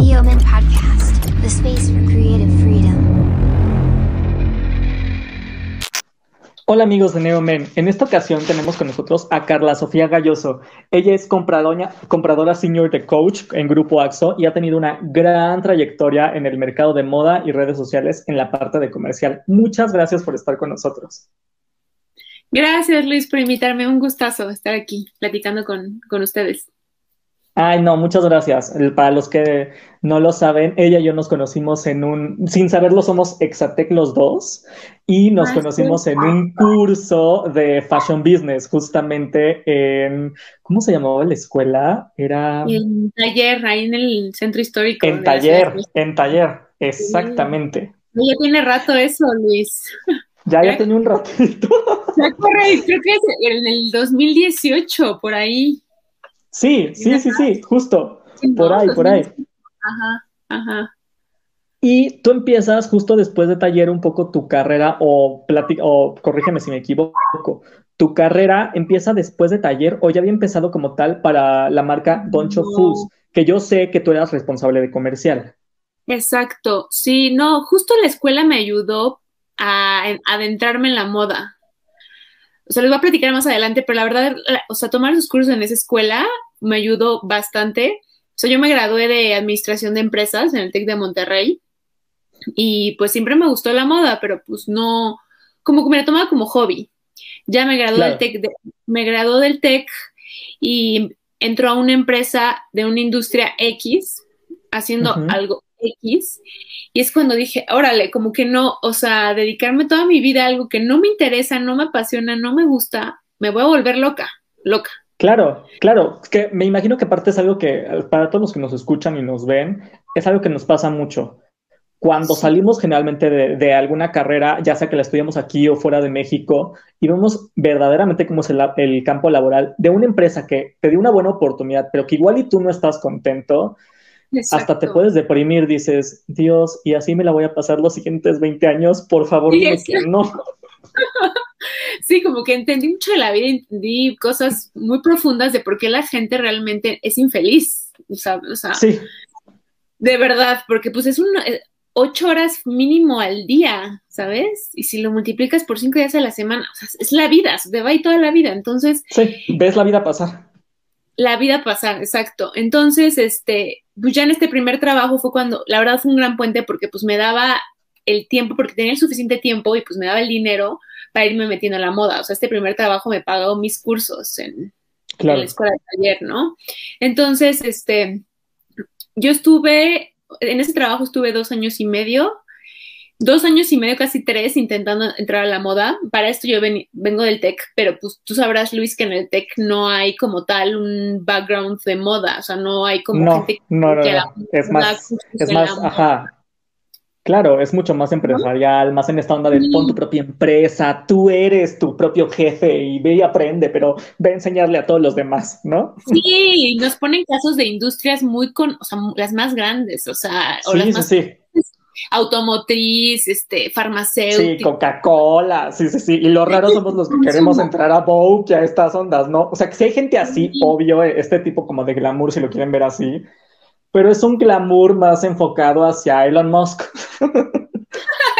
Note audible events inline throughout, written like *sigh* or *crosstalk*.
Neoman Podcast, the space for creative freedom. Hola amigos de Neomen, en esta ocasión tenemos con nosotros a Carla Sofía Galloso. Ella es compradora, compradora senior de Coach en Grupo AXO y ha tenido una gran trayectoria en el mercado de moda y redes sociales en la parte de comercial. Muchas gracias por estar con nosotros. Gracias Luis por invitarme, un gustazo estar aquí platicando con, con ustedes. Ay, no, muchas gracias. Para los que no lo saben, ella y yo nos conocimos en un, sin saberlo somos Exatec los dos, y nos conocimos en un curso de Fashion Business, justamente en, ¿cómo se llamaba la escuela? Era en taller, ahí en el centro histórico. en taller, en taller, exactamente. Ya tiene rato eso, Luis. Ya, ya tenía un ratito. Ya corre, creo que es en el 2018, por ahí. Sí, sí, sí, sí, justo, por ahí, por ahí. Ajá, ajá. Y tú empiezas justo después de taller un poco tu carrera, o, o corrígeme si me equivoco, tu carrera empieza después de taller o ya había empezado como tal para la marca Doncho No. Foods, que yo sé que tú eras responsable de comercial. Exacto. Sí, no, justo la escuela me ayudó a en- adentrarme en la moda. O sea, les voy a platicar más adelante, pero la verdad, o sea, tomar esos cursos en esa escuela me ayudó bastante. O sea, yo me gradué de administración de empresas en el TEC de Monterrey y pues siempre me gustó la moda, pero pues no, como que me la tomaba como hobby. Ya me gradué Claro. del TEC, de- me gradué del TEC y entró a una empresa de una industria X haciendo algo X. Y es cuando dije, órale, como que no, o sea, dedicarme toda mi vida a algo que no me interesa, no me apasiona, no me gusta, me voy a volver loca, loca. Claro, claro, es que me imagino que aparte es algo que eh, para todos los que nos escuchan y nos ven, es algo que nos pasa mucho. Cuando Sí. salimos generalmente de, de alguna carrera, ya sea que la estudiamos aquí o fuera de México, y vemos verdaderamente cómo es el, el campo laboral de una empresa que te dio una buena oportunidad, pero que igual y tú no estás contento, hasta te puedes deprimir, dices, Dios, y así me la voy a pasar los siguientes 20 años, por favor, dime que no. *laughs* Sí, como que entendí mucho de la vida, entendí cosas muy profundas de por qué la gente realmente es infeliz, o sea, o sea, Sí, de verdad, porque pues es una, eh, ocho horas mínimo al día, ¿sabes? Y si lo multiplicas por cinco días a la semana, o sea, es la vida, se te va ahí toda la vida, entonces sí, ves la vida pasar. la vida pasar, exacto. Entonces, este, pues ya en este primer trabajo fue cuando, la verdad fue un gran puente porque pues me daba el tiempo, porque tenía el suficiente tiempo y pues me daba el dinero para irme metiendo en la moda. O sea, este primer trabajo me pagó mis cursos en, en la escuela de taller, ¿no? Entonces, este, yo estuve, en ese trabajo estuve dos años y medio, dos años y medio, casi tres, intentando entrar a la moda. Para esto yo ven- vengo del tech, pero pues tú sabrás, Luis, que en el tech no hay como tal un background de moda, o sea, no hay como No, gente no, no, que no. la- Es más, es más, ajá. Claro, es mucho más empresarial, más en esta onda de pon tu propia empresa, tú eres tu propio jefe y ve y aprende, pero ve a enseñarle a todos los demás, ¿no? Sí, nos ponen casos de industrias muy con, o sea, las más grandes, o sea, o Sí, las sí, más sí. Automotriz, este, Sí, farmacéutica. Coca-Cola, sí, sí, sí. Y lo raro somos los que queremos entrar a Vogue y a estas ondas, ¿no? O sea, que si hay gente así, Sí. obvio, este tipo como de glamour, si lo quieren ver así, pero es un glamour más enfocado hacia Elon Musk. *laughs*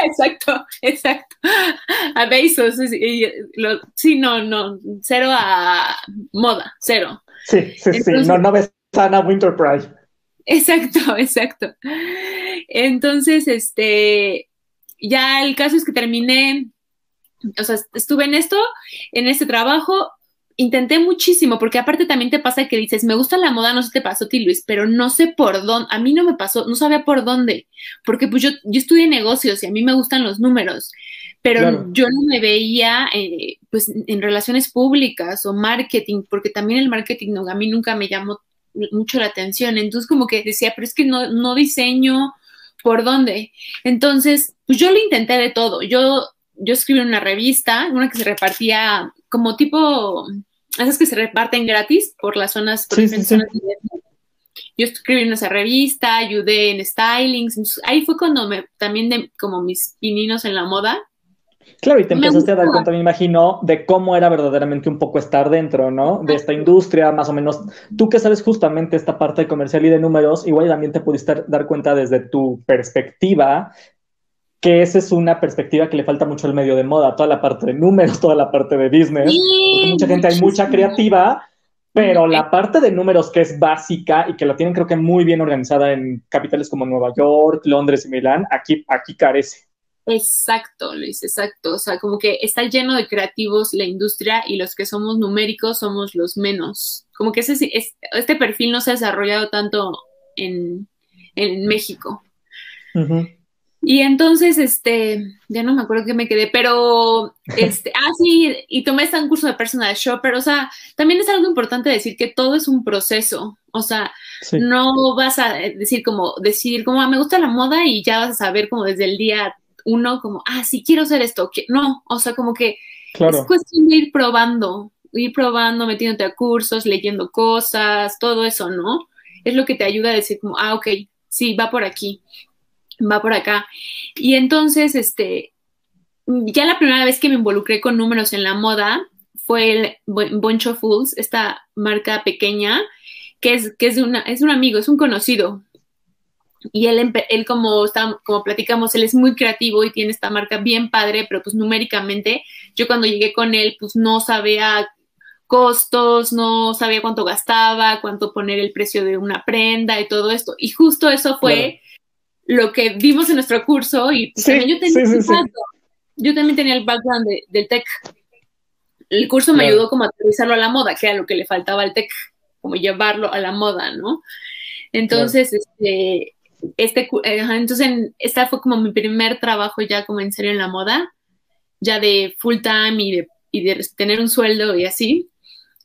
Exacto, exacto. A Bezos, sí, sí, lo- sí, no, no, cero a moda, cero. Sí, sí, sí. No, no ves a Anna Winterpride. Exacto, *laughs* exacto. Entonces, este, ya el caso es que terminé, o sea, estuve en esto, en este trabajo, intenté muchísimo, porque aparte también te pasa que dices, me gusta la moda, no sé te pasó a ti, Luis, pero no sé por dónde, a mí no me pasó, no sabía por dónde, porque pues yo, yo estudié negocios y a mí me gustan los números, pero Claro. yo no me veía eh, pues en relaciones públicas o marketing, porque también el marketing no, a mí nunca me llamó mucho la atención. Entonces como que decía, pero es que no, no diseño por dónde. Entonces, pues yo lo intenté de todo. Yo, yo escribí una revista, una que se repartía como tipo, esas que se reparten gratis por las zonas, por Sí, sí, sí. zonas de Vietnam. Yo escribí en esa revista, ayudé en stylings. Entonces, ahí fue cuando me, también de, como mis pininos en la moda. Claro, y te empezaste a dar cuenta, me imagino, de cómo era verdaderamente un poco estar dentro, ¿no? De esta industria, más o menos. Tú que sabes justamente esta parte de comercial y de números, igual también te pudiste dar cuenta desde tu perspectiva que esa es una perspectiva que le falta mucho al medio de moda, toda la parte de números, *laughs* toda la parte de business. porque mucha gente hay mucha creativa, pero la parte de números que es básica y que la tienen creo que muy bien organizada en capitales como Nueva York, Londres y Milán, aquí, aquí carece. Exacto, Luis, exacto. O sea, como que está lleno de creativos la industria y los que somos numéricos somos los menos. Como que ese, este perfil no se ha desarrollado tanto en, en México. Y entonces, este, ya no me acuerdo que me quedé, pero, *laughs* este, ah, sí, y tomé este curso de personal shopper, o sea, también es algo importante decir que todo es un proceso, o sea, no vas a decir como, decir como, ah, me gusta la moda y ya vas a saber como desde el día uno, como, ah, sí, quiero hacer esto, no, o sea, como que es cuestión de ir probando, ir probando, metiéndote a cursos, leyendo cosas, todo eso, ¿no? Es lo que te ayuda a decir como, ah, ok, sí, va por aquí va por acá. Y entonces, este, ya la primera vez que me involucré con números en la moda fue el Boncho Fools, esta marca pequeña, que es, que es, una, es un amigo, es un conocido. Y él, él como, está, como platicamos, él es muy creativo y tiene esta marca bien padre, pero pues numéricamente, yo cuando llegué con él, pues no sabía costos, no sabía cuánto gastaba, cuánto poner el precio de una prenda y todo esto. Y justo eso fue lo que vimos en nuestro curso y pues, también yo tenía, yo también tenía el background del tech. El curso me ayudó como a aterrizarlo a la moda, que era lo que le faltaba al tech, como llevarlo a la moda, ¿no? Entonces, este, este, entonces, esta fue como mi primer trabajo ya como en serio en la moda, ya de full time y de, y de tener un sueldo y así.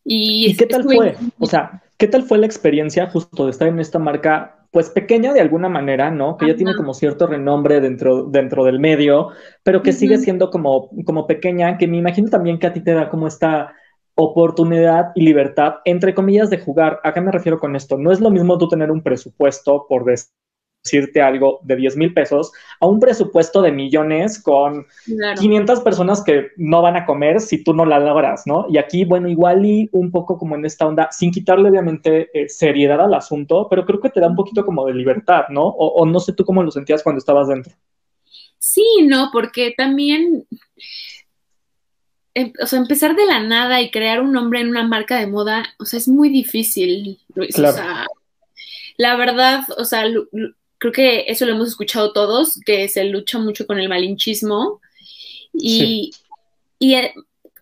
¿Y, ¿Y qué tal fue? O sea, ¿qué tal fue la experiencia justo de estar en esta marca pues pequeña de alguna manera, ¿no? Que ya tiene como cierto renombre dentro, dentro del medio, pero que sigue siendo como, como pequeña, que me imagino también que a ti te da como esta oportunidad y libertad, entre comillas, de jugar. ¿A qué me refiero con esto? No es lo mismo tú tener un presupuesto, por decir decirte algo de 10 mil pesos a un presupuesto de millones con 500 personas que no van a comer si tú no la logras, ¿no? Y aquí, bueno, igual y un poco como en esta onda, sin quitarle obviamente eh, seriedad al asunto, pero creo que te da un poquito como de libertad, ¿no? O, no sé tú cómo lo sentías cuando estabas dentro. Sí, no, porque también em, o sea, empezar de la nada y crear un nombre en una marca de moda, o sea, es muy difícil, Luis. O sea, la verdad, o sea, creo que eso lo hemos escuchado todos, que se lucha mucho con el malinchismo y, y eh,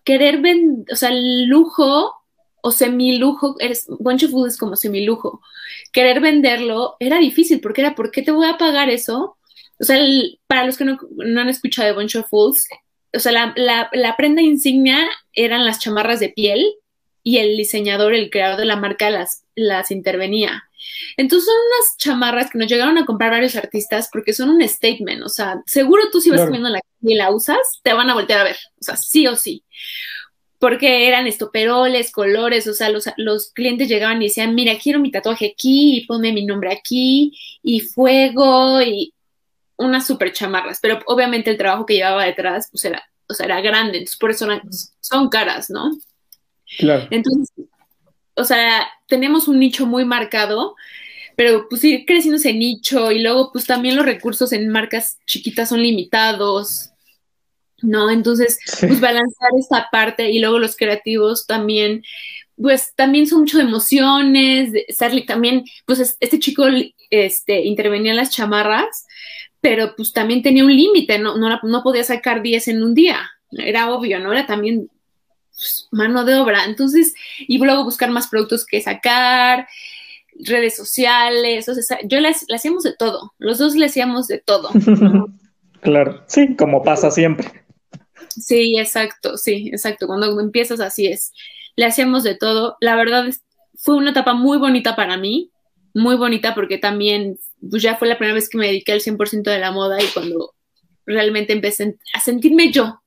querer vender, o sea, el lujo o semilujo, es, Bunch of Food es como semilujo, querer venderlo era difícil porque era, ¿por qué te voy a pagar eso? O sea, para los que no, han escuchado de Bunch of Fools, o sea, la, la, la, prenda insignia eran las chamarras de piel y el diseñador, el creador de la marca las, las intervenía. Entonces son unas chamarras que nos llegaron a comprar varios artistas porque son un statement, o sea, seguro tú si vas comiendo la y la usas, te van a voltear a ver, o sea, sí o sí. Porque eran estoperoles, colores, o sea, los, los clientes llegaban y decían, mira, quiero mi tatuaje aquí, y ponme mi nombre aquí, y fuego, y unas super chamarras, pero obviamente el trabajo que llevaba detrás, pues era, o sea, era grande, entonces por eso son caras, ¿no? Claro. Entonces, o sea, tenemos un nicho muy marcado, pero pues ir creciendo ese nicho y luego pues también los recursos en marcas chiquitas son limitados, ¿no? Entonces, pues balancear esta parte y luego los creativos también, pues también son mucho de emociones, de, también, pues este chico este, intervenía en las chamarras, pero pues también tenía un límite, no, no, no podía sacar 10 en un día, era obvio, ¿no? Era también pues, mano de obra. Entonces, y luego buscar más productos que sacar, redes sociales, o sea, yo le, hacíamos de todo, los dos le hacíamos de todo. *laughs* claro, sí, como pasa siempre. Sí, exacto, sí, exacto, cuando empiezas así es, le hacíamos de todo. La verdad fue una etapa muy bonita para mí, muy bonita porque también pues ya fue la primera vez que me dediqué al 100% de la moda y cuando realmente empecé a sentirme yo,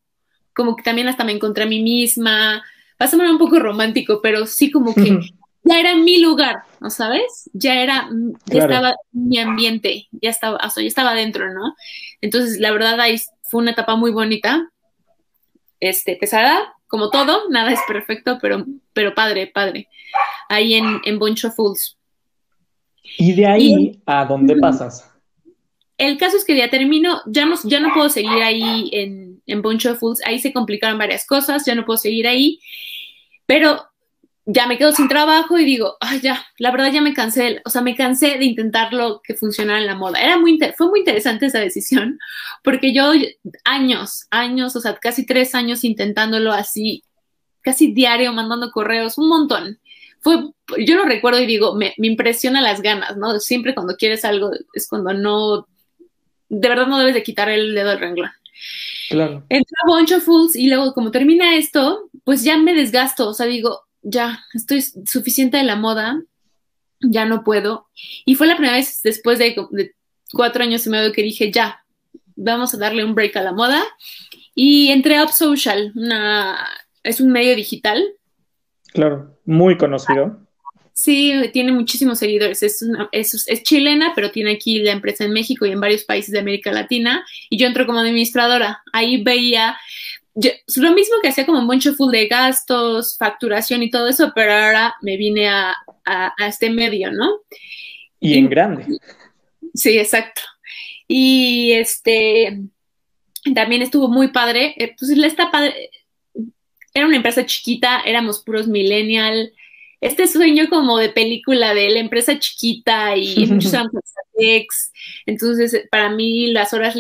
como que también hasta me encontré a mí misma, va a un poco romántico, pero sí como que ya era mi lugar, ¿no sabes? Ya era, ya estaba mi ambiente, ya estaba, o sea, ya estaba dentro, ¿no? Entonces, la verdad, ahí fue una etapa muy bonita este, pesada, como todo, nada es perfecto, pero, pero padre, padre, ahí en, en Bunch of Fools. ¿Y de ahí a dónde pasas? El caso es que ya termino, ya no, ya no puedo seguir ahí en, en Bunch of Fools, ahí se complicaron varias cosas, ya no puedo seguir ahí, pero ya me quedo sin trabajo y digo, ay, ya, la verdad ya me cansé, o sea, me cansé de intentarlo que funcionara en la moda. Era muy, fue muy interesante esa decisión, porque yo años, años, o sea, casi tres años intentándolo así, casi diario, mandando correos, un montón. Fue, yo lo recuerdo y digo, me, me impresiona las ganas, ¿no? Siempre cuando quieres algo es cuando no, de verdad no debes de quitar el dedo del renglón. Claro. Entra Bunch of Fools y luego como termina esto, pues ya me desgasto, o sea, digo, ya, estoy suficiente de la moda, ya no puedo. Y fue la primera vez después de, cuatro años y medio que dije, ya, vamos a darle un break a la moda. Y entré a Up Social, una, es un medio digital. Claro, muy conocido. Sí, tiene muchísimos seguidores. Es, es, es, chilena, pero tiene aquí la empresa en México y en varios países de América Latina. Y yo entro como administradora. Ahí veía lo mismo que hacía como un mucho full de gastos, facturación y todo eso, pero ahora me vine a, este medio, ¿no? Y en grande. Sí, exacto. Y este también estuvo muy padre. Eh, pues está padre. Era una empresa chiquita, éramos puros millennial. Este sueño como de película de la empresa chiquita y *laughs* muchos ex. Entonces, para mí las horas,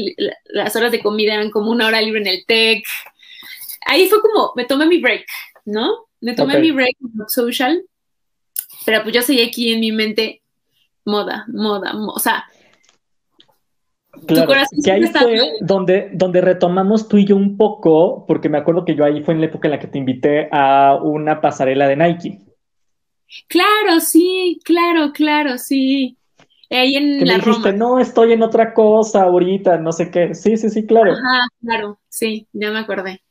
las horas de comida eran como una hora libre en el tech ahí fue como, me tomé mi break, ¿no? Me tomé mi break en social, pero pues yo seguí aquí en mi mente moda, moda, o sea, Claro, que ahí fue donde, donde retomamos tú y yo un poco, porque me acuerdo que yo ahí fue en la época en la que te invité a una pasarela de Nike. Claro, sí, claro, claro, sí. Ahí en que la me dijiste, no, estoy en otra cosa ahorita, no sé qué. Sí, sí, sí, claro. Ajá, claro, sí, ya me acordé.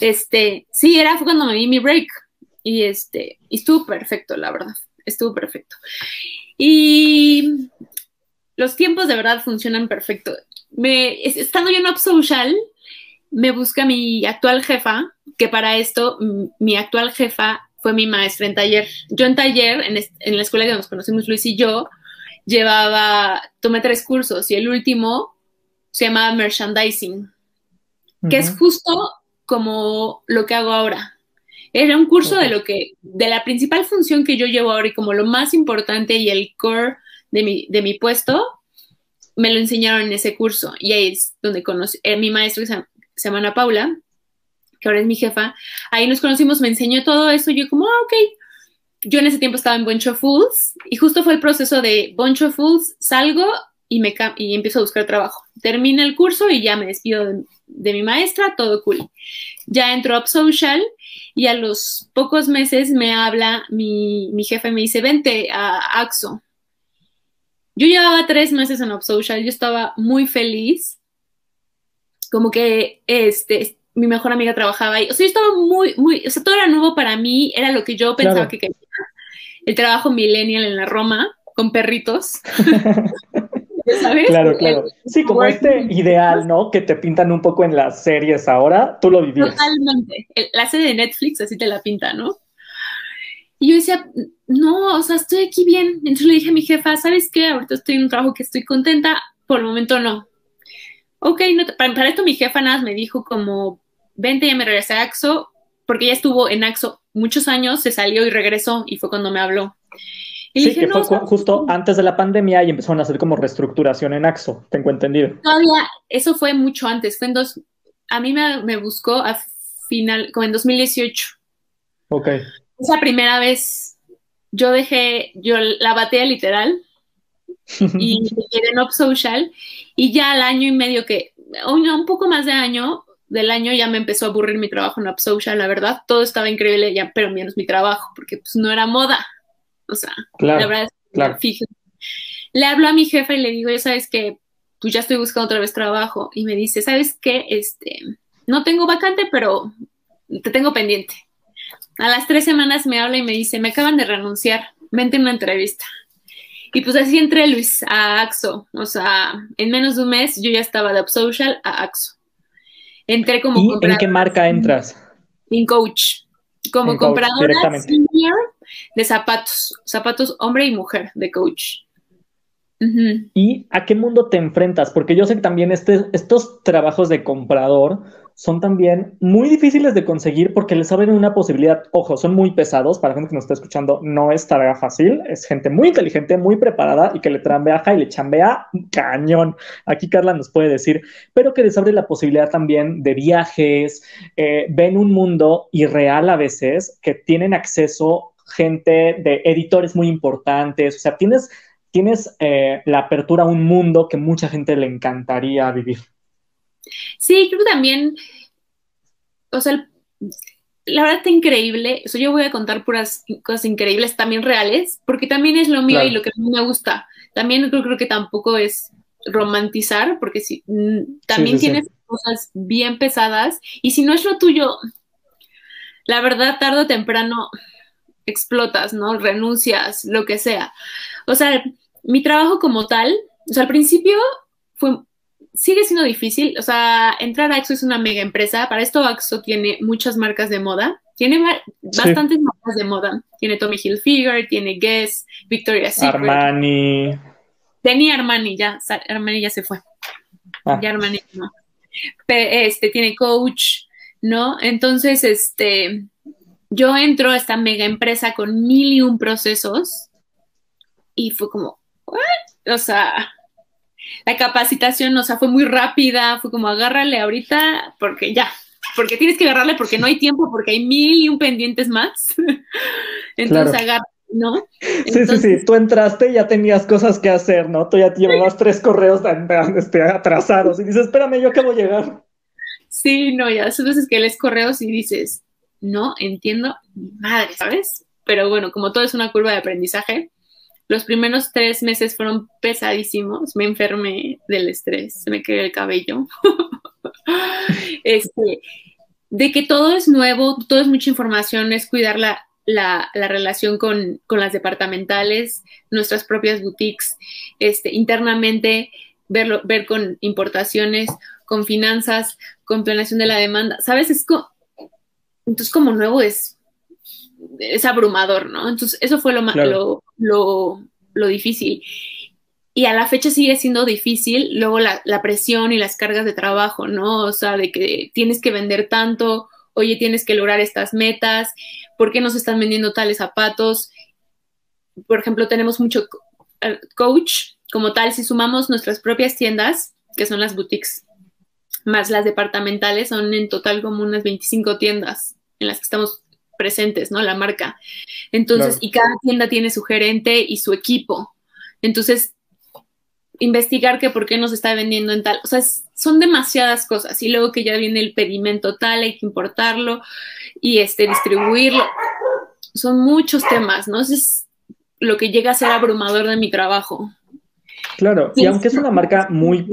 Este, sí, era fue cuando me di mi break y este, y estuvo perfecto, la verdad, estuvo perfecto. Y los tiempos de verdad funcionan perfecto. Me, estando yo en Up Social, me busca mi actual jefa, que para esto mi actual jefa fue mi maestra en taller. Yo en taller, en, en la escuela que nos conocimos Luis y yo, llevaba, tomé tres cursos y el último se llamaba Merchandising, que es justo como lo que hago ahora. Era un curso de lo que, de la principal función que yo llevo ahora y como lo más importante y el core de mi, de mi puesto, me lo enseñaron en ese curso. Y ahí es donde conocí, eh, mi maestro se, se llama Ana Paula, que ahora es mi jefa. Ahí nos conocimos, me enseñó todo eso. Yo como, ah, ok. Yo en ese tiempo estaba en Bunch of Fools y justo fue el proceso de Bunch of Fools, salgo y, me, y empiezo a buscar trabajo. Termina el curso y ya me despido de, mi maestra, todo cool. Ya entro a Social y a los pocos meses me habla mi, mi jefe me dice, vente a AXO. Yo llevaba tres meses en Social, yo estaba muy feliz, como que este, mi mejor amiga trabajaba ahí, o sea, yo estaba muy, muy, o sea, todo era nuevo para mí, era lo que yo pensaba que quería. El trabajo millennial en la Roma, con perritos. *laughs* Claro, claro. Sí, como este ideal, ¿no? Que te pintan un poco en las series ahora, tú lo vivías. Totalmente. La serie de Netflix así te la pinta, ¿no? Y yo decía, no, o sea, estoy aquí bien. Entonces le dije a mi jefa, ¿sabes qué? Ahorita estoy en un trabajo que estoy contenta, por el momento no. Ok, no para, esto mi jefa nada me dijo como, vente, ya me regresé a AXO, porque ella estuvo en AXO muchos años, se salió y regresó, y fue cuando me habló sí, que fue justo antes de la pandemia y empezaron a hacer como reestructuración en AXO, tengo entendido. Todavía, eso fue mucho antes, fue en dos, a mí me, me buscó a final, como en 2018. Ok. Esa primera vez yo dejé, yo la batea literal *laughs* y quedé en Up Social y ya al año y medio que, un, un poco más de año, del año ya me empezó a aburrir mi trabajo en Up Social, la verdad, todo estaba increíble ya, pero menos mi trabajo, porque pues no era moda. O sea, la verdad es Le hablo a mi jefa y le digo, ya sabes que pues ya estoy buscando otra vez trabajo. Y me dice, ¿sabes qué? Este, no tengo vacante, pero te tengo pendiente. A las tres semanas me habla y me dice, me acaban de renunciar, vente una entrevista. Y pues así entré, Luis, a AXO. O sea, en menos de un mes yo ya estaba de Upsocial a AXO. Entré como ¿Y en qué marca entras? En Coach. Como compradora de zapatos, zapatos hombre y mujer de Coach. ¿Y a qué mundo te enfrentas? Porque yo sé que también este, estos trabajos de comprador son también muy difíciles de conseguir porque les abren una posibilidad. Ojo, son muy pesados. Para la gente que nos está escuchando, no es tarea fácil. Es gente muy inteligente, muy preparada y que le trambea y le chambea cañón. Aquí Carla nos puede decir, pero que les abre la posibilidad también de viajes. Eh, ven un mundo irreal a veces que tienen acceso gente de editores muy importantes. O sea, tienes tienes eh, la apertura a un mundo que mucha gente le encantaría vivir. Sí, creo que también, o sea, la verdad está increíble. O yo voy a contar puras cosas increíbles, también reales, porque también es lo mío y lo que a mí me gusta. También creo, creo que tampoco es romantizar, porque si, mm, también tienes cosas bien pesadas y si no es lo tuyo, la verdad, tarde o temprano explotas, ¿no? Renuncias, lo que sea. O sea, mi trabajo como tal, o sea, al principio fue, sigue siendo difícil, o sea, entrar a AXO es una mega empresa, para esto AXO tiene muchas marcas de moda, tiene bastantes marcas de moda, tiene Tommy Hilfiger, tiene Guess, Victoria's Secret. Armani. Tenía Armani, ya, Armani ya se fue. Ah. Ya Armani no. este, tiene Coach, ¿no? Entonces, este, yo entro a esta mega empresa con mil y un procesos y fue como, o sea, la capacitación, o sea, fue muy rápida, fue como agárrale ahorita porque ya, porque tienes que agarrarle porque no hay tiempo, porque hay mil y un pendientes más. *laughs* Entonces agarra, ¿no? sí, sí, sí, tú entraste y ya tenías cosas que hacer, ¿no? Tú ya llevabas tres correos este, atrasados y dices, espérame, yo acabo de llegar. Sí, no, ya esas veces que lees correos y dices, no entiendo madre, ¿sabes? Pero bueno, como todo es una curva de aprendizaje, los primeros tres meses fueron pesadísimos, me enfermé del estrés, se me cayó el cabello. *laughs* este, de que todo es nuevo, todo es mucha información, es cuidar la, la, relación con, con, las departamentales, nuestras propias boutiques, este, internamente, verlo, ver con importaciones, con finanzas, con planeación de la demanda. ¿Sabes? Es entonces como nuevo es es abrumador, ¿no? Entonces, eso fue lo, lo, lo, lo, difícil. Y a la fecha sigue siendo difícil, luego la, la, presión y las cargas de trabajo, ¿no? O sea, de que tienes que vender tanto, oye, tienes que lograr estas metas, ¿por qué no se están vendiendo tales zapatos? Por ejemplo, tenemos mucho eh, coach como tal, si sumamos nuestras propias tiendas, que son las boutiques, más las departamentales, son en total como unas 25 tiendas en las que estamos presentes, ¿no? La marca. Entonces, y cada tienda tiene su gerente y su equipo. Entonces, investigar que por qué nos está vendiendo en tal, o sea, son demasiadas cosas. Y luego que ya viene el pedimento tal, hay que importarlo y este, distribuirlo. Son muchos temas, ¿no? Eso es lo que llega a ser abrumador de mi trabajo. Claro, y aunque es una marca muy,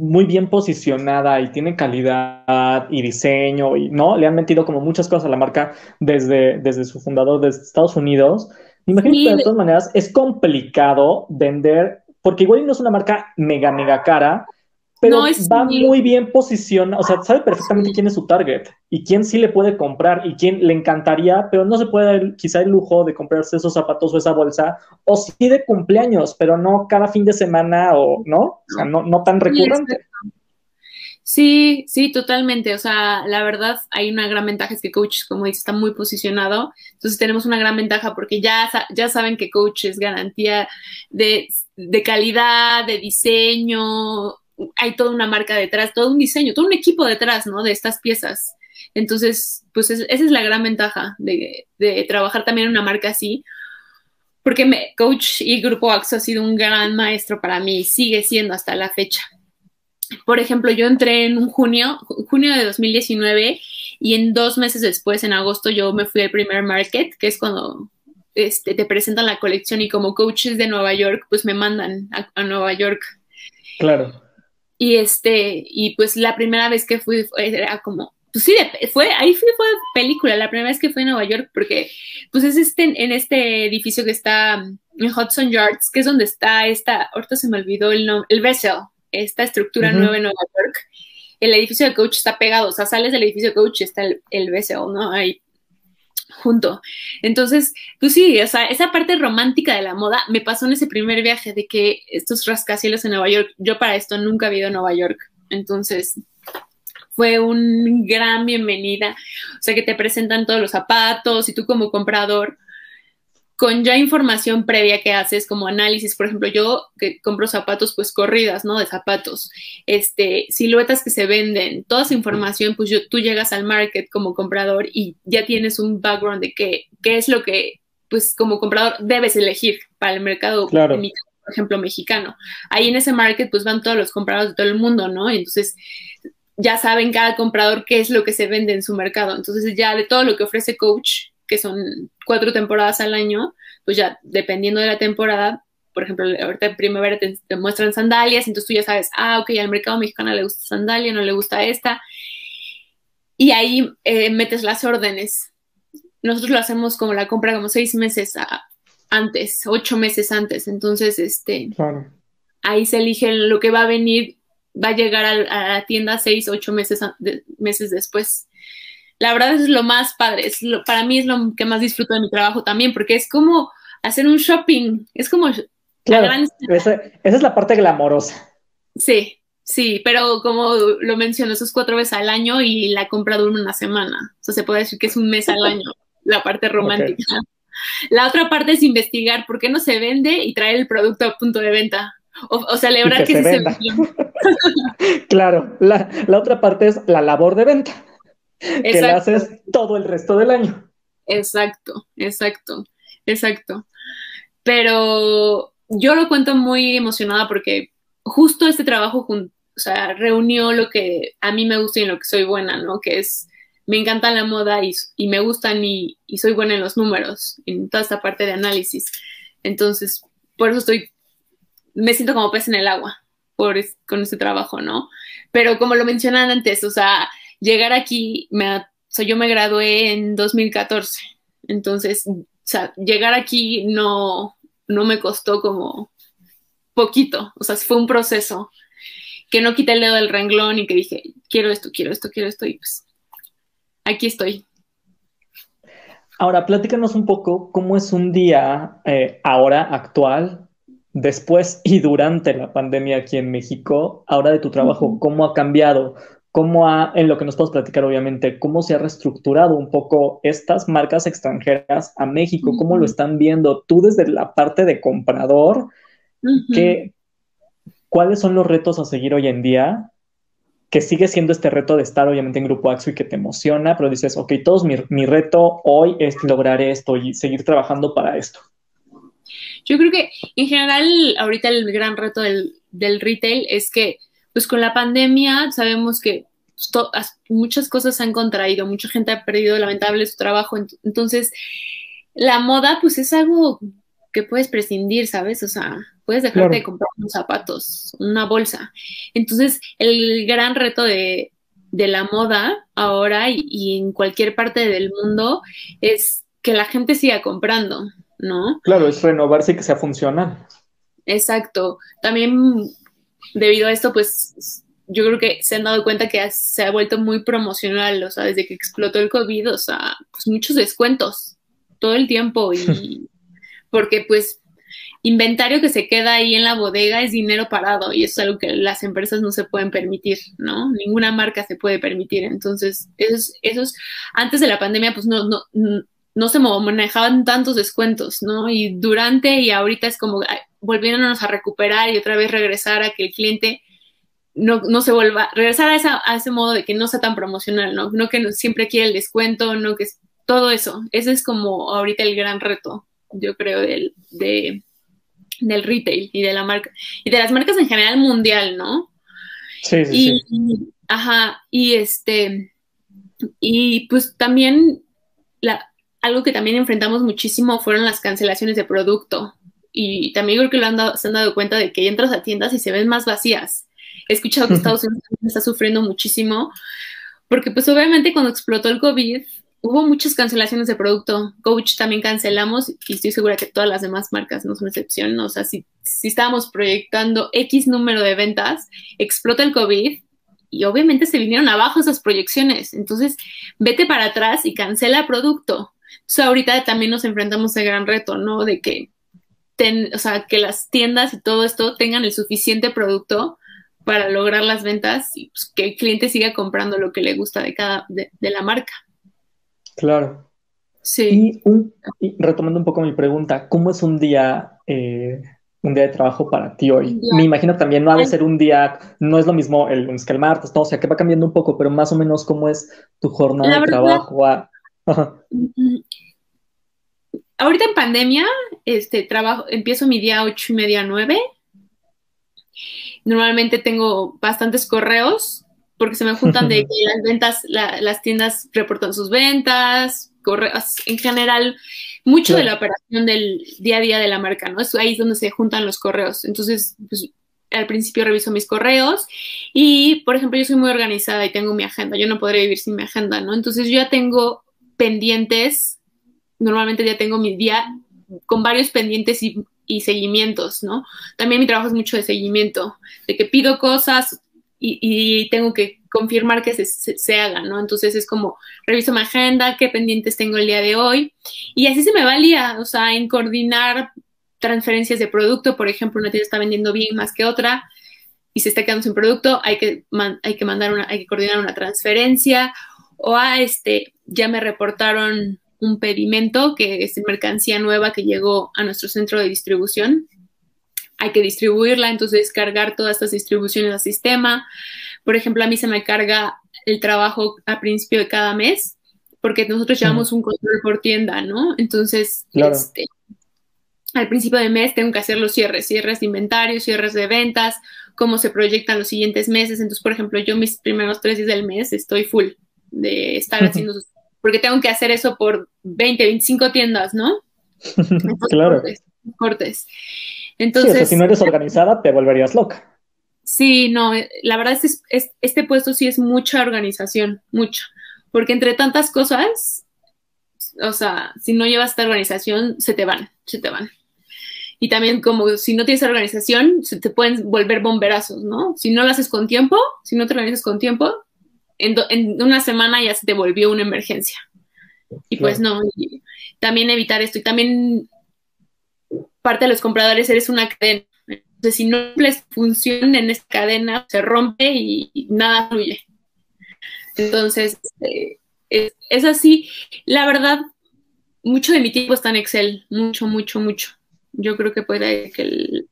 muy bien posicionada y tiene calidad y diseño, y no, le han metido como muchas cosas a la marca desde, desde su fundador, desde Estados Unidos. Imagínate, que de todas maneras, es complicado vender, porque igual no es una marca mega, mega cara, pero va muy bien posicionado, o sea, sabe perfectamente quién es su target y quién sí le puede comprar y quién le encantaría, pero no se puede dar quizá el lujo de comprarse esos zapatos o esa bolsa, o sí de cumpleaños, pero no cada fin de semana o no, o sea, no, no tan recurrente. Sí, sí, totalmente. O sea, la verdad hay una gran ventaja es que Coach, como dice, está muy posicionado. Entonces tenemos una gran ventaja porque ya, ya saben que Coach es garantía de, de calidad, de diseño, hay toda una marca detrás, todo un diseño, todo un equipo detrás, ¿no? De estas piezas. Entonces, pues esa es la gran ventaja de, trabajar también en una marca así, porque Coach y Grupo AXO ha sido un gran maestro para mí, sigue siendo hasta la fecha. Por ejemplo, yo entré en un junio, junio de 2019, y en dos meses después, en agosto, yo me fui al primer market, que es cuando este, te presentan la colección y como coaches de Nueva York, pues me mandan a Nueva York. Claro. Y este, y pues la primera vez que fui era como, pues sí, fue, ahí fue, fue película, la primera vez que fui a Nueva York, porque pues es este, en este edificio que está en Hudson Yards, que es donde está esta, ahorita se me olvidó el nombre, el Vessel, esta estructura nueva en Nueva York. el edificio de coach está pegado, o sea, sales del edificio de coach y está el, el BSO, ¿no? Ahí junto. Entonces, pues sí, o sea, esa parte romántica de la moda me pasó en ese primer viaje de que estos rascacielos en Nueva York, yo para esto nunca había ido a Nueva York, entonces fue un gran bienvenida, o sea, que te presentan todos los zapatos y tú como comprador, con ya información previa que haces como análisis, por ejemplo, yo que compro zapatos, pues corridas, ¿no? De zapatos, este, siluetas que se venden, toda esa información, pues yo, tú llegas al market como comprador y ya tienes un background de qué, qué es lo que, pues como comprador debes elegir para el mercado, claro. por ejemplo, mexicano. Ahí en ese market, pues van todos los compradores de todo el mundo, ¿no? Entonces, ya saben cada comprador qué es lo que se vende en su mercado. Entonces, ya de todo lo que ofrece Coach, que son cuatro temporadas al año, pues ya dependiendo de la temporada, por ejemplo, ahorita en primavera te, te, muestran sandalias, entonces tú ya sabes, ah, ok, al mercado mexicano le gusta sandalia, no le gusta esta. Y ahí eh, metes las órdenes. Nosotros lo hacemos como la compra como seis meses a, antes, ocho meses antes. Entonces, este, claro. ahí se elige lo que va a venir, va a llegar a, a la tienda seis, ocho meses, de, meses después la verdad es lo más padre, es lo, para mí es lo que más disfruto de mi trabajo también, porque es como hacer un shopping, es como... Claro, gran... esa, esa, es la parte glamorosa. Sí, sí, pero como lo menciono, eso es cuatro veces al año y la compra dura una semana, o sea, se puede decir que es un mes al año, la parte romántica. Okay. La otra parte es investigar por qué no se vende y traer el producto a punto de venta. O, o celebrar que, que, se sí venda. se *laughs* claro, la, la otra parte es la labor de venta que la haces todo el resto del año. Exacto, exacto, exacto. Pero yo lo cuento muy emocionada porque justo este trabajo, o sea, reunió lo que a mí me gusta y en lo que soy buena, ¿no? Que es, me encanta la moda y, y me gustan y, y, soy buena en los números, en toda esta parte de análisis. Entonces, por eso estoy, me siento como pez en el agua por, con este trabajo, ¿no? Pero como lo mencionan antes, o sea, llegar aquí, me, o sea, yo me gradué en 2014, entonces, o sea, llegar aquí no, no me costó como poquito, o sea, fue un proceso que no quité el dedo del renglón y que dije, quiero esto, quiero esto, quiero esto, y pues aquí estoy. Ahora, platícanos un poco cómo es un día eh, ahora actual, después y durante la pandemia aquí en México, ahora de tu trabajo, cómo ha cambiado, cómo ha, en lo que nos puedes platicar obviamente, cómo se ha reestructurado un poco estas marcas extranjeras a México, cómo lo están viendo tú desde la parte de comprador, uh -huh. ¿qué, cuáles son los retos a seguir hoy en día, que sigue siendo este reto de estar obviamente en Grupo Axo y que te emociona, pero dices, ok, todos mi, mi reto hoy es lograr esto y seguir trabajando para esto. Yo creo que en general ahorita el gran reto del, del retail es que pues con la pandemia sabemos que muchas cosas se han contraído, mucha gente ha perdido lamentable su trabajo, entonces la moda pues es algo que puedes prescindir, ¿sabes? O sea, puedes dejarte claro. de comprar unos zapatos, una bolsa. Entonces, el gran reto de, de la moda ahora y, y, en cualquier parte del mundo es que la gente siga comprando, ¿no? Claro, es renovarse y que sea funcional. Exacto. También debido a esto, pues yo creo que se han dado cuenta que se ha vuelto muy promocional, o sea, desde que explotó el COVID, o sea, pues muchos descuentos todo el tiempo y *laughs* porque pues inventario que se queda ahí en la bodega es dinero parado y eso es algo que las empresas no se pueden permitir, ¿no? Ninguna marca se puede permitir. Entonces, esos, esos antes de la pandemia, pues no, no, no se manejaban tantos descuentos, ¿no? Y durante y ahorita es como volviéndonos a recuperar y otra vez regresar a que el cliente no, no se vuelva, regresar a, esa, a, ese modo de que no sea tan promocional, ¿no? No que siempre quiere el descuento, no que todo eso. Ese es como ahorita el gran reto, yo creo, del, de, del retail y de la marca, y de las marcas en general mundial, ¿no? Sí, sí, y, sí. Ajá, y este, y pues también la, algo que también enfrentamos muchísimo fueron las cancelaciones de producto. Y también creo que lo han dado, se han dado cuenta de que entras a tiendas y se ven más vacías. He escuchado que *laughs* Estados Unidos está sufriendo muchísimo, porque pues obviamente cuando explotó el COVID hubo muchas cancelaciones de producto. Coach también cancelamos y estoy segura que todas las demás marcas no son excepción. O sea, si, si estábamos proyectando X número de ventas, explota el COVID y obviamente se vinieron abajo esas proyecciones. Entonces, vete para atrás y cancela producto. Entonces, ahorita también nos enfrentamos al gran reto, ¿no? De que, ten, o sea, que las tiendas y todo esto tengan el suficiente producto para lograr las ventas y pues, que el cliente siga comprando lo que le gusta de cada, de, de la marca. Claro. Sí. Y, un, y, retomando un poco mi pregunta, ¿cómo es un día, eh, un día de trabajo para ti hoy? Me imagino también no ha de ser un día, no es lo mismo el lunes que el martes, no, o sea, que va cambiando un poco, pero más o menos cómo es tu jornada de trabajo. A... Ahorita en pandemia, este trabajo, empiezo mi día ocho y media, nueve. Normalmente tengo bastantes correos porque se me juntan de *laughs* que las ventas, la, las tiendas reportan sus ventas, correos, en general, mucho de la operación del día a día de la marca, ¿no? Es ahí es donde se juntan los correos. Entonces, pues, al principio reviso mis correos y, por ejemplo, yo soy muy organizada y tengo mi agenda. Yo no podría vivir sin mi agenda, ¿no? Entonces, yo ya tengo pendientes, normalmente ya tengo mi día con varios pendientes y, seguimientos, ¿no? También mi trabajo es mucho de seguimiento, de que pido cosas, y, tengo que confirmar que se, se, se, haga, ¿no? Entonces es como, reviso mi agenda, qué pendientes tengo el día de hoy, y así se me va el o sea, en coordinar transferencias de producto, por ejemplo, una tienda está vendiendo bien más que otra y se está quedando sin producto, hay que, man, hay que mandar una, hay que coordinar una transferencia, o a ah, este, ya me reportaron un pedimento que es mercancía nueva que llegó a nuestro centro de distribución hay que distribuirla, entonces cargar todas estas distribuciones al sistema. Por ejemplo, a mí se me carga el trabajo a principio de cada mes, porque nosotros llevamos un control por tienda, ¿no? Entonces, claro. este, al principio de mes tengo que hacer los cierres, cierres de inventario, cierres de ventas, cómo se proyectan los siguientes meses. Entonces, por ejemplo, yo mis primeros tres días del mes estoy full de estar haciendo, sus, porque tengo que hacer eso por 20, 25 tiendas, ¿no? *laughs* Entonces, claro. Cortes. cortes. Entonces, sí, o sea, si no eres organizada, te volverías loca. Sí, no, la verdad es que es, este puesto sí es mucha organización, mucha, porque entre tantas cosas, o sea, si no llevas esta organización, se te van, se te van. Y también como si no tienes organización, se te pueden volver bomberazos, ¿no? Si no lo haces con tiempo, si no te organizas con tiempo, en, do, en una semana ya se te volvió una emergencia. Y pues claro. no, y también evitar esto. Y también parte de los compradores eres una cadena. Entonces, si no cumples función en esta cadena, se rompe y, y nada fluye. Entonces, eh, es, es, así. La verdad, mucho de mi tiempo está en Excel. Mucho, mucho, mucho. Yo creo que puede que el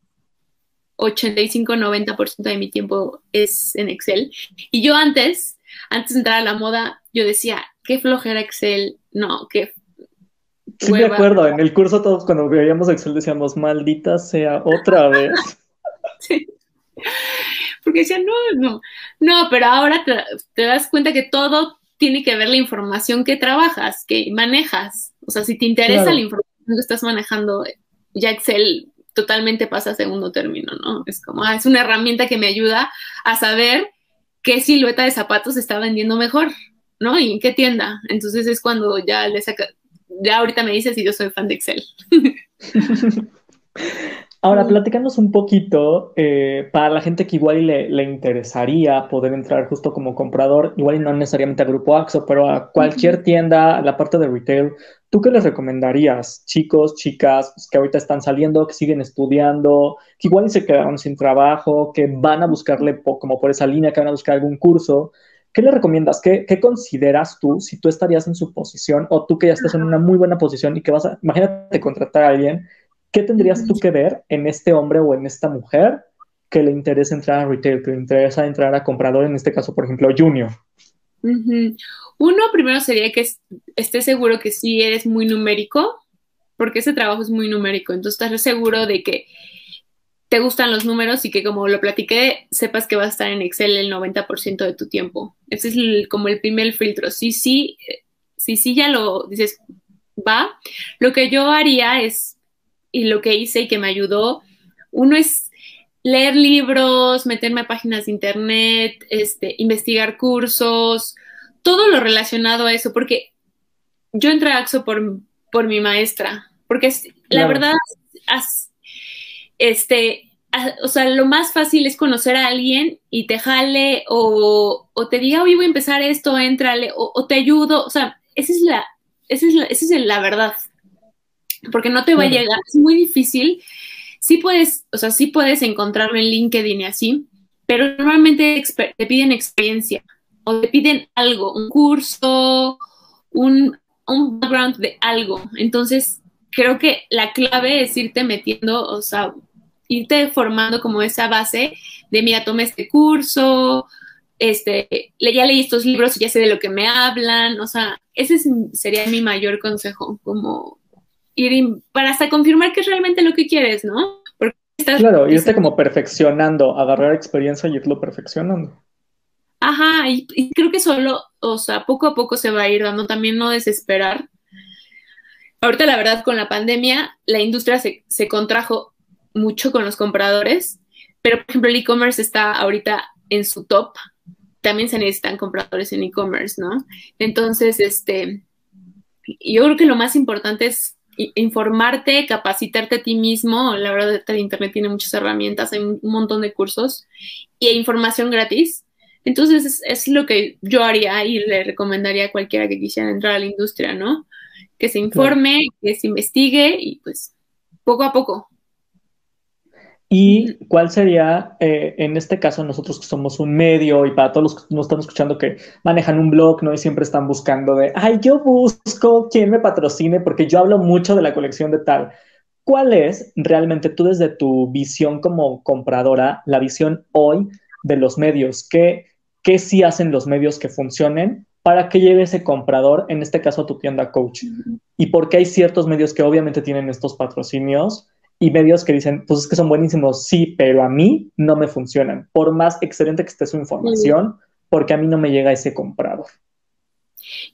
85-90% de mi tiempo es en Excel. Y yo antes, antes de entrar a la moda, yo decía, qué flojera Excel. No, qué Sí, me acuerdo, en el curso todos cuando veíamos Excel decíamos, maldita sea, otra *laughs* vez. sí. Porque decían, no, no, no, pero ahora te, te, das cuenta que todo tiene que ver la información que trabajas, que manejas. O sea, si te interesa claro. la información que estás manejando, ya Excel totalmente pasa a segundo término, ¿no? Es como, ah, es una herramienta que me ayuda a saber qué silueta de zapatos está vendiendo mejor, ¿no? Y en qué tienda. Entonces es cuando ya le saca, ya ahorita me dices si yo soy fan de Excel. *laughs* Ahora, platicándonos un poquito, eh, para la gente que igual le, le, interesaría poder entrar justo como comprador, igual y no necesariamente a Grupo AXO, pero a cualquier tienda, a la parte de retail, ¿tú qué les recomendarías? Chicos, chicas pues, que ahorita están saliendo, que siguen estudiando, que igual se quedaron sin trabajo, que van a buscarle po como por esa línea, que van a buscar algún curso. ¿Qué le recomiendas? ¿Qué, ¿Qué, consideras tú si tú estarías en su posición o tú que ya estás en una muy buena posición y que vas a, imagínate contratar a alguien, ¿qué tendrías tú que ver en este hombre o en esta mujer que le interesa entrar a retail, que le interesa entrar a comprador, en este caso, por ejemplo, junior? Uh -huh. Uno, primero sería que estés seguro que sí eres muy numérico, porque ese trabajo es muy numérico, entonces estás seguro de que te gustan los números y que como lo platiqué, sepas que vas a estar en Excel el 90% de tu tiempo. Ese es el, como el primer filtro. Sí, sí, sí, sí, ya lo dices, va. Lo que yo haría es, y lo que hice y que me ayudó, uno es leer libros, meterme a páginas de internet, este, investigar cursos, todo lo relacionado a eso, porque yo entré a AXO por, por mi maestra, porque claro. la verdad, as, este, o sea, lo más fácil es conocer a alguien y te jale o, o te diga, oye, voy a empezar esto, entrale, o, o, te ayudo, o sea, esa es la, esa es la, esa es la verdad, porque no te va a llegar, es muy difícil, sí puedes, o sea, sí puedes encontrarlo en LinkedIn y así, pero normalmente te piden experiencia o te piden algo, un curso, un, un background de algo, entonces creo que la clave es irte metiendo, o sea, irte formando como esa base de, mira, tomé este curso, este, ya leí estos libros y ya sé de lo que me hablan, o sea, ese sería mi mayor consejo, como ir para hasta confirmar que es realmente lo que quieres, ¿no? Porque estás, claro, irte como perfeccionando, agarrar experiencia y irlo perfeccionando. Ajá, y, creo que solo, o sea, poco a poco se va a ir dando, también no desesperar. Ahorita la verdad con la pandemia la industria se, se contrajo mucho con los compradores, pero por ejemplo el e-commerce está ahorita en su top. También se necesitan compradores en e-commerce, ¿no? Entonces, este, yo creo que lo más importante es informarte, capacitarte a ti mismo. La verdad, el Internet tiene muchas herramientas, hay un montón de cursos y información gratis. Entonces, es, es, lo que yo haría y le recomendaría a cualquiera que quisiera entrar a la industria, ¿no? Que se informe, que se investigue y pues poco a poco. ¿Y cuál sería, eh, en este caso, nosotros que somos un medio y para todos los que nos están escuchando que manejan un blog, ¿no? Y siempre están buscando de, ay, yo busco quién me patrocine porque yo hablo mucho de la colección de tal. ¿Cuál es realmente tú desde tu visión como compradora, la visión hoy de los medios? ¿Qué, qué sí hacen los medios que funcionen para que lleve ese comprador, en este caso a tu tienda coach? ¿Y por qué hay ciertos medios que obviamente tienen estos patrocinios? y medios que dicen, pues es que son buenísimos, sí, pero a mí no me funcionan, por más excelente que esté su información, porque a mí no me llega ese comprador.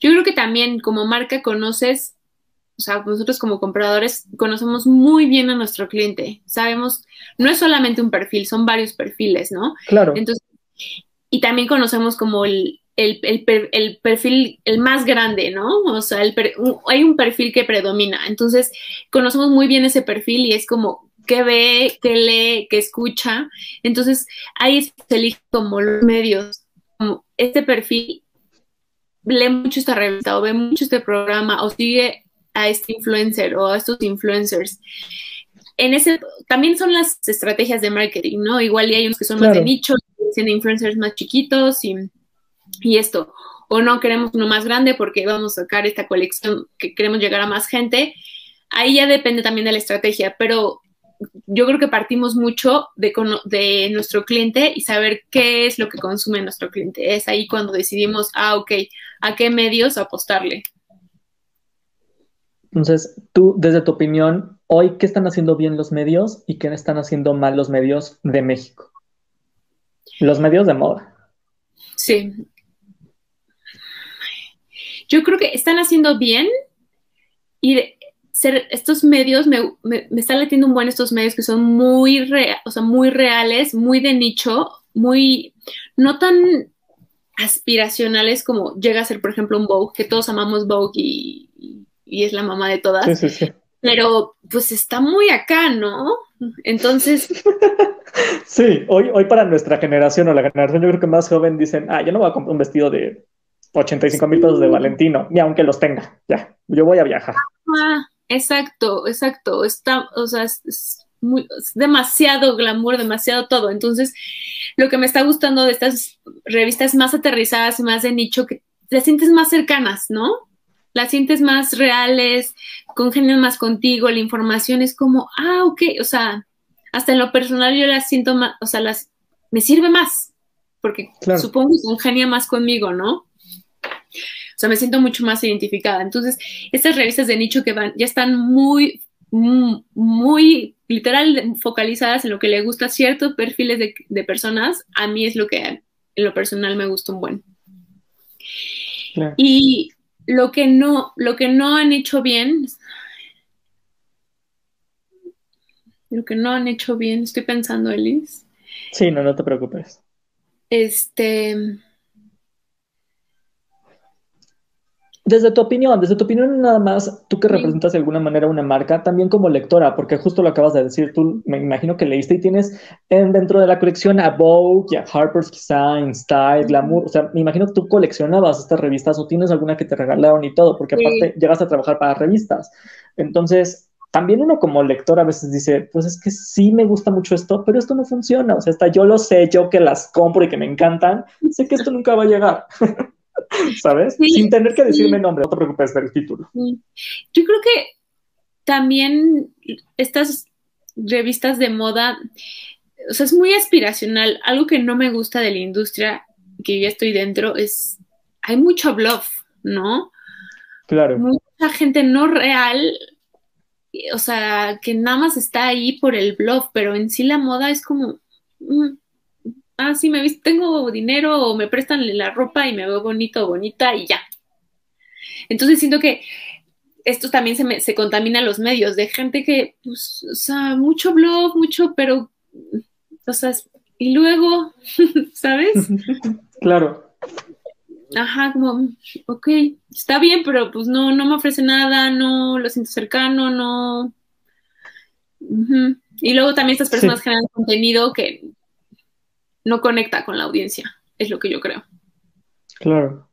Yo creo que también como marca conoces, o sea, nosotros como compradores conocemos muy bien a nuestro cliente, sabemos, no es solamente un perfil, son varios perfiles, ¿no? Claro. Entonces, y también conocemos como el, el, el, perfil, el más grande, ¿no? O sea, hay un perfil que predomina. Entonces, conocemos muy bien ese perfil y es como qué ve, qué lee, qué escucha. Entonces, ahí se elige como los medios, como este perfil lee mucho esta revista o ve mucho este programa o sigue a este influencer o a estos influencers. En ese, también son las estrategias de marketing, ¿no? Igual y hay unos que son más de nicho, tienen influencers más chiquitos y y esto, o no queremos uno más grande porque vamos a sacar esta colección que queremos llegar a más gente, ahí ya depende también de la estrategia, pero yo creo que partimos mucho de, de nuestro cliente y saber qué es lo que consume nuestro cliente. Es ahí cuando decidimos, ah, ok, a qué medios apostarle. Entonces, tú, desde tu opinión, hoy, ¿qué están haciendo bien los medios y qué están haciendo mal los medios de México? Los medios de moda. Sí, yo creo que están haciendo bien y ser, estos medios, me, me, están latiendo un buen estos medios que son muy, o sea, muy reales, muy de nicho, muy, no tan aspiracionales como llega a ser, por ejemplo, un Vogue, que todos amamos Vogue y, y es la mamá de todas. Sí, sí, sí. Pero pues está muy acá, ¿no? Entonces... *laughs* sí, hoy, hoy para nuestra generación o la generación yo creo que más joven dicen, ah, yo no voy a comprar un vestido de 85 mil pesos de Valentino, ni aunque los tenga, ya, yo voy a viajar. Ah, exacto, exacto, está, o sea, es, muy, demasiado glamour, demasiado todo, entonces lo que me está gustando de estas revistas más aterrizadas y más de nicho, que las sientes más cercanas, ¿no? Las sientes más reales, congenian más contigo, la información es como, ah, ok, o sea, hasta en lo personal yo las siento más, o sea, las, me sirve más, porque supongo que congenia más conmigo, ¿no? O sea, me siento mucho más identificada. Entonces, estas revistas de nicho que van, ya están muy, muy, literal focalizadas en lo que le gusta a ciertos perfiles de, personas. A mí es lo que en lo personal me gusta un buen. Y lo que no, lo que no han hecho bien, lo que no han hecho bien, estoy pensando, Elis. Sí, no, no te preocupes. Este, desde tu opinión, desde tu opinión nada más, tú que representas de alguna manera una marca, también como lectora, porque justo lo acabas de decir, tú me imagino que leíste y tienes en, dentro de la colección a Vogue, a Harper's Design, Style, Glamour, o sea, me imagino que tú coleccionabas estas revistas o tienes alguna que te regalaron y todo, porque aparte llegas a trabajar para revistas. Entonces, también uno como lector a veces dice, pues es que sí me gusta mucho esto, pero esto no funciona, o sea, hasta yo lo sé, yo que las compro y que me encantan, sé que esto nunca va a llegar. *laughs* *laughs* ¿sabes? Sin tener que decirme nombre, no te preocupes del título. Yo creo que también estas revistas de moda, o sea, es muy aspiracional. Algo que no me gusta de la industria, que ya estoy dentro, es, hay mucho bluff, ¿no? Claro. Mucha gente no real, o sea, que nada más está ahí por el bluff, pero en sí la moda es como, mm, ah, sí, me visto, tengo dinero o me prestan la ropa y me veo bonito o bonita y ya. Entonces siento que esto también se, me, se contamina los medios de gente que, pues, o sea, mucho blog, mucho, pero, o sea, y luego, *laughs* ¿sabes? *laughs* Claro. Ajá, como, ok, está bien, pero pues no, no me ofrece nada, no lo siento cercano, no. Y luego también estas personas generan contenido que no conecta con la audiencia, es lo que yo creo. Claro.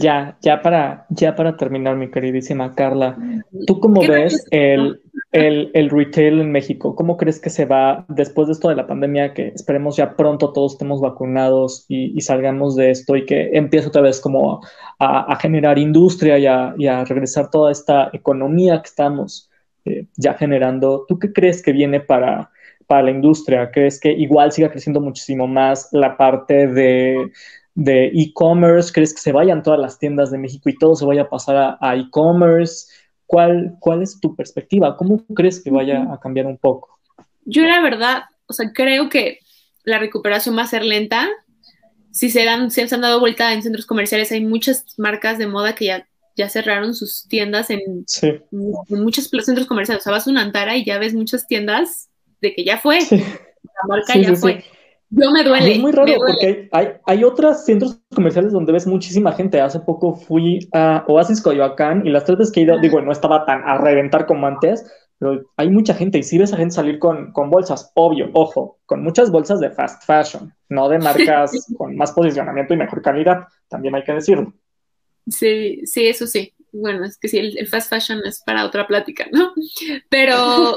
Ya, ya para, ya para terminar, mi queridísima Carla, ¿tú cómo ves el, el, retail en México? ¿Cómo crees que se va después de esto de la pandemia, que esperemos ya pronto todos estemos vacunados y, salgamos de esto y que empiece otra vez como a, generar industria y a, regresar toda esta economía que estamos eh, ya generando? ¿Tú qué crees que viene para, para la industria? ¿Crees que igual siga creciendo muchísimo más la parte de e-commerce? ¿Crees que se vayan todas las tiendas de México y todo se vaya a pasar a, e-commerce? ¿Cuál, ¿Cuál es tu perspectiva? ¿Cómo crees que vaya a cambiar un poco? Yo la verdad, o sea, creo que la recuperación va a ser lenta. Si se, dan, se han dado vuelta en centros comerciales, hay muchas marcas de moda que ya, ya cerraron sus tiendas en, en muchos centros comerciales. O sea, vas a una Antara y ya ves muchas tiendas de que ya fue, la marca ya fue. Yo me duele. es muy raro porque hay, hay otros centros comerciales donde ves muchísima gente. Hace poco fui a Oasis Coyoacán y las tres veces que he ido, digo, no estaba tan a reventar como antes, pero hay mucha gente y si ves a gente salir con, con bolsas, obvio, ojo, con muchas bolsas de fast fashion, no de marcas con más posicionamiento y mejor calidad, también hay que decirlo. Sí, sí, eso sí. Bueno, es que sí, el, fast fashion es para otra plática, ¿no? Pero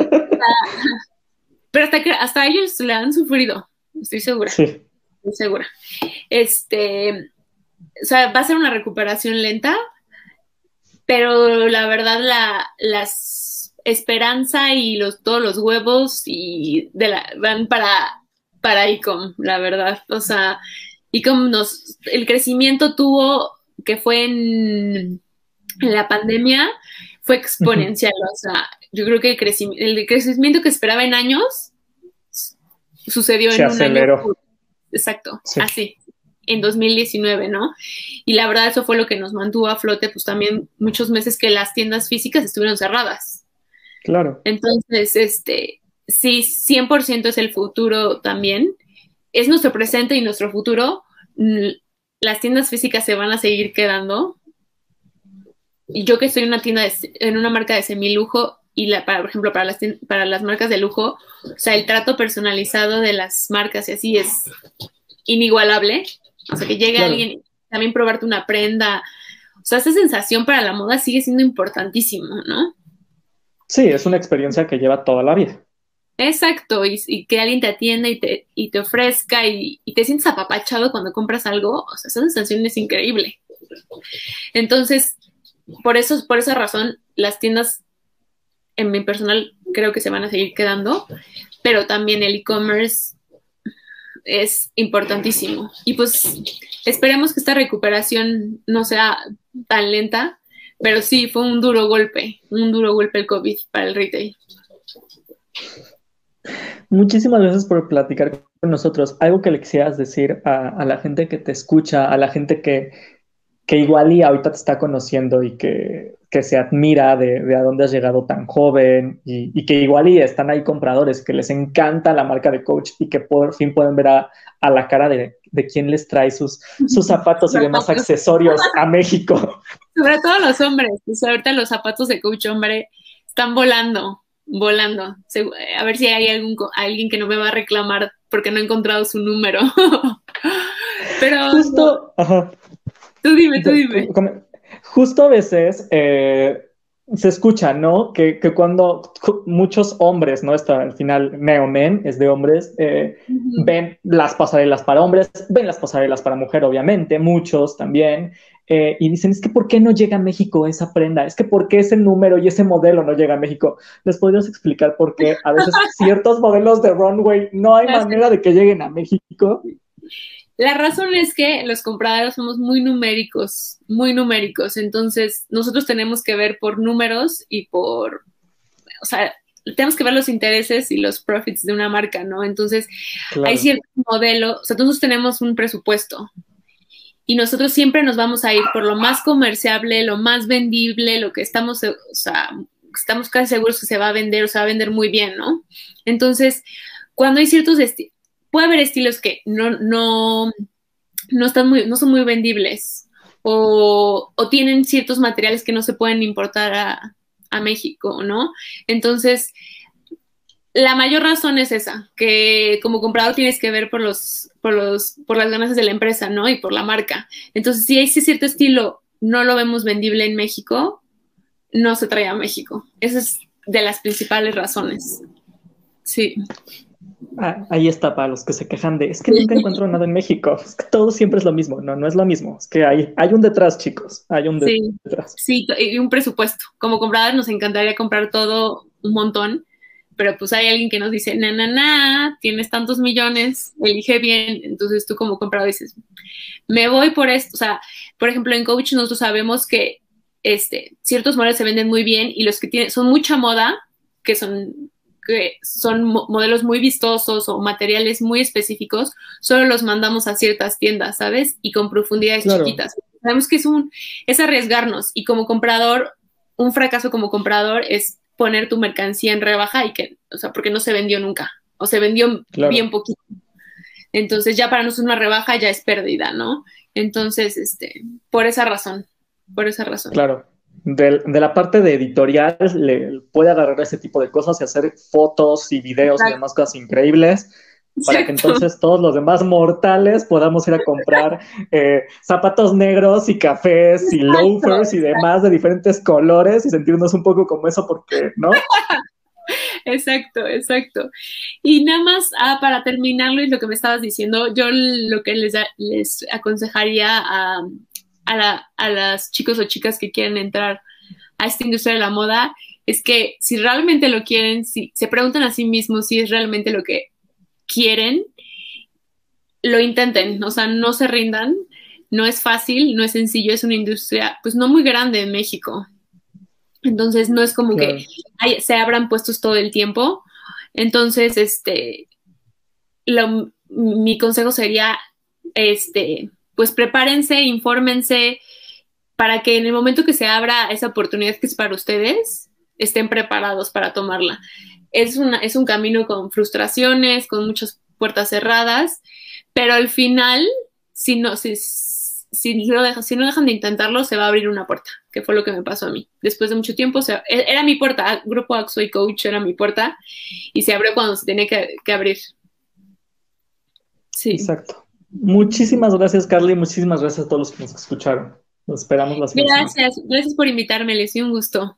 Pero hasta que hasta ellos le han sufrido, estoy segura. Sí. Estoy segura. Este, o sea, va a ser una recuperación lenta, pero la verdad la las esperanza y los todos los huevos y de la van para para ICOM, la verdad. O sea, ICOM nos el crecimiento tuvo que fue en, en la pandemia fue exponencial, o sea, yo creo que el crecimiento, el crecimiento que esperaba en años sucedió en un año. Exacto, así, en 2019, ¿no? Y la verdad eso fue lo que nos mantuvo a flote, pues también muchos meses que las tiendas físicas estuvieron cerradas. Claro. Entonces, este, sí, 100% es el futuro también. Es nuestro presente y nuestro futuro. Las tiendas físicas se van a seguir quedando, y yo que estoy en una tienda, en una marca de semilujo, y la, para, por ejemplo, para las, para las marcas de lujo, o sea, el trato personalizado de las marcas y así es inigualable. O sea, que llegue alguien también probarte una prenda. O sea, esa sensación para la moda sigue siendo importantísimo, ¿no? Sí, es una experiencia que lleva toda la vida. Exacto, y, que alguien te atienda y te, y te ofrezca y, y, te sientes apapachado cuando compras algo, o sea, esa sensación es increíble. Entonces, por eso, por esa razón, las tiendas, en mi personal, creo que se van a seguir quedando, pero también el e-commerce es importantísimo. Y pues esperemos que esta recuperación no sea tan lenta, pero sí fue un duro golpe, un duro golpe el COVID para el retail. Muchísimas gracias por platicar con nosotros. Algo que le quisieras decir a, a la gente que te escucha, a la gente que, que igual y ahorita te está conociendo y que, se admira de, a dónde has llegado tan joven y, que igual y están ahí compradores que les encanta la marca de coach y que por fin pueden ver a, la cara de, de quién les trae sus, sus zapatos y demás accesorios a México. sobre todo los hombres. Pues ahorita los zapatos de coach hombre están volando, volando. A ver si hay algún, alguien que no me va a reclamar porque no he encontrado su número. *laughs* Pero. Justo. Ajá. Tú dime, tú dime. Justo a veces. Eh, se escucha, ¿no? Que, que, cuando muchos hombres, ¿no? Está al final Neomen es de hombres, eh, ven las pasarelas para hombres, ven las pasarelas para mujer, obviamente, muchos también, eh, y dicen, es que ¿por qué no llega a México esa prenda? Es que ¿por qué ese número y ese modelo no llega a México? ¿Les podrías explicar por qué a veces *laughs* ciertos modelos de runway no hay manera de que lleguen a México? La razón es que los compradores somos muy numéricos, muy numéricos. Entonces, nosotros tenemos que ver por números y por, o sea, tenemos que ver los intereses y los profits de una marca, ¿no? Entonces, hay ciertos modelos, o sea, nosotros tenemos un presupuesto y nosotros siempre nos vamos a ir por lo más comerciable, lo más vendible, lo que estamos, o sea, estamos casi seguros que se va a vender o se va a vender muy bien, ¿no? Entonces, cuando hay ciertos puede haber estilos que no, no, no, son muy vendibles o, o, tienen ciertos materiales que no se pueden importar a, a México, ¿no? Entonces, la mayor razón es esa, que como comprador tienes que ver por los, por los, por las ganancias de la empresa, ¿no? Y por la marca. Entonces, si ese cierto estilo no lo vemos vendible en México, no se trae a México. Esa es de las principales razones. Sí. Ah, ahí está para los que se quejan de, es que nunca encuentro nada en México, *laughs* es que todo siempre es lo mismo, no, no es lo mismo, es que hay, hay un detrás, chicos, hay un detrás. Sí, y un presupuesto. Como compradores nos encantaría comprar todo un montón, pero pues hay alguien que nos dice, na, na, na, tienes tantos millones, elige bien, entonces tú como comprador dices, me voy por esto, o sea, por ejemplo, en Coach nosotros sabemos que este, ciertos modelos se venden muy bien y los que tienen, son mucha moda, que son que son modelos muy vistosos o materiales muy específicos, solo los mandamos a ciertas tiendas, ¿sabes? Y con profundidades chiquitas. Sabemos que es un, es arriesgarnos y como comprador, un fracaso como comprador es poner tu mercancía en rebaja y que, o sea, porque no se vendió nunca o se vendió bien poquito. Entonces ya para nosotros una rebaja ya es pérdida, ¿no? Entonces, este, por esa razón, por esa razón. Claro de, la parte de editorial le puede agarrar ese tipo de cosas y hacer fotos y videos y demás cosas increíbles para que entonces todos los demás mortales podamos ir a comprar *laughs* eh, zapatos negros y cafés y loafers y demás de diferentes colores y sentirnos un poco como eso porque, ¿no? *laughs* Exacto, exacto. Y nada más, ah, para terminarlo y lo que me estabas diciendo, yo lo que les, les aconsejaría a, a, a las chicos o chicas que quieren entrar a esta industria de la moda es que si realmente lo quieren, si se preguntan a sí mismos si es realmente lo que quieren, lo intenten, o sea, no se rindan, no es fácil, no es sencillo, es una industria pues no muy grande en México. Entonces no es como que se abran puestos todo el tiempo. Entonces, este, mi consejo sería, este, pues prepárense, infórmense para que en el momento que se abra esa oportunidad que es para ustedes, estén preparados para tomarla. Es, una, es un camino con frustraciones, con muchas puertas cerradas, pero al final, si no, si, si, dejan, si no dejan de intentarlo, se va a abrir una puerta, que fue lo que me pasó a mí. Después de mucho tiempo, e, era mi puerta, Grupo Axo y Coach era mi puerta, y se abrió cuando se tenía que, que abrir. Sí. Exacto. Muchísimas gracias, Carly. Muchísimas gracias a todos los que nos escucharon. Nos esperamos la siguiente. Gracias, gracias por invitarme, les dio un gusto.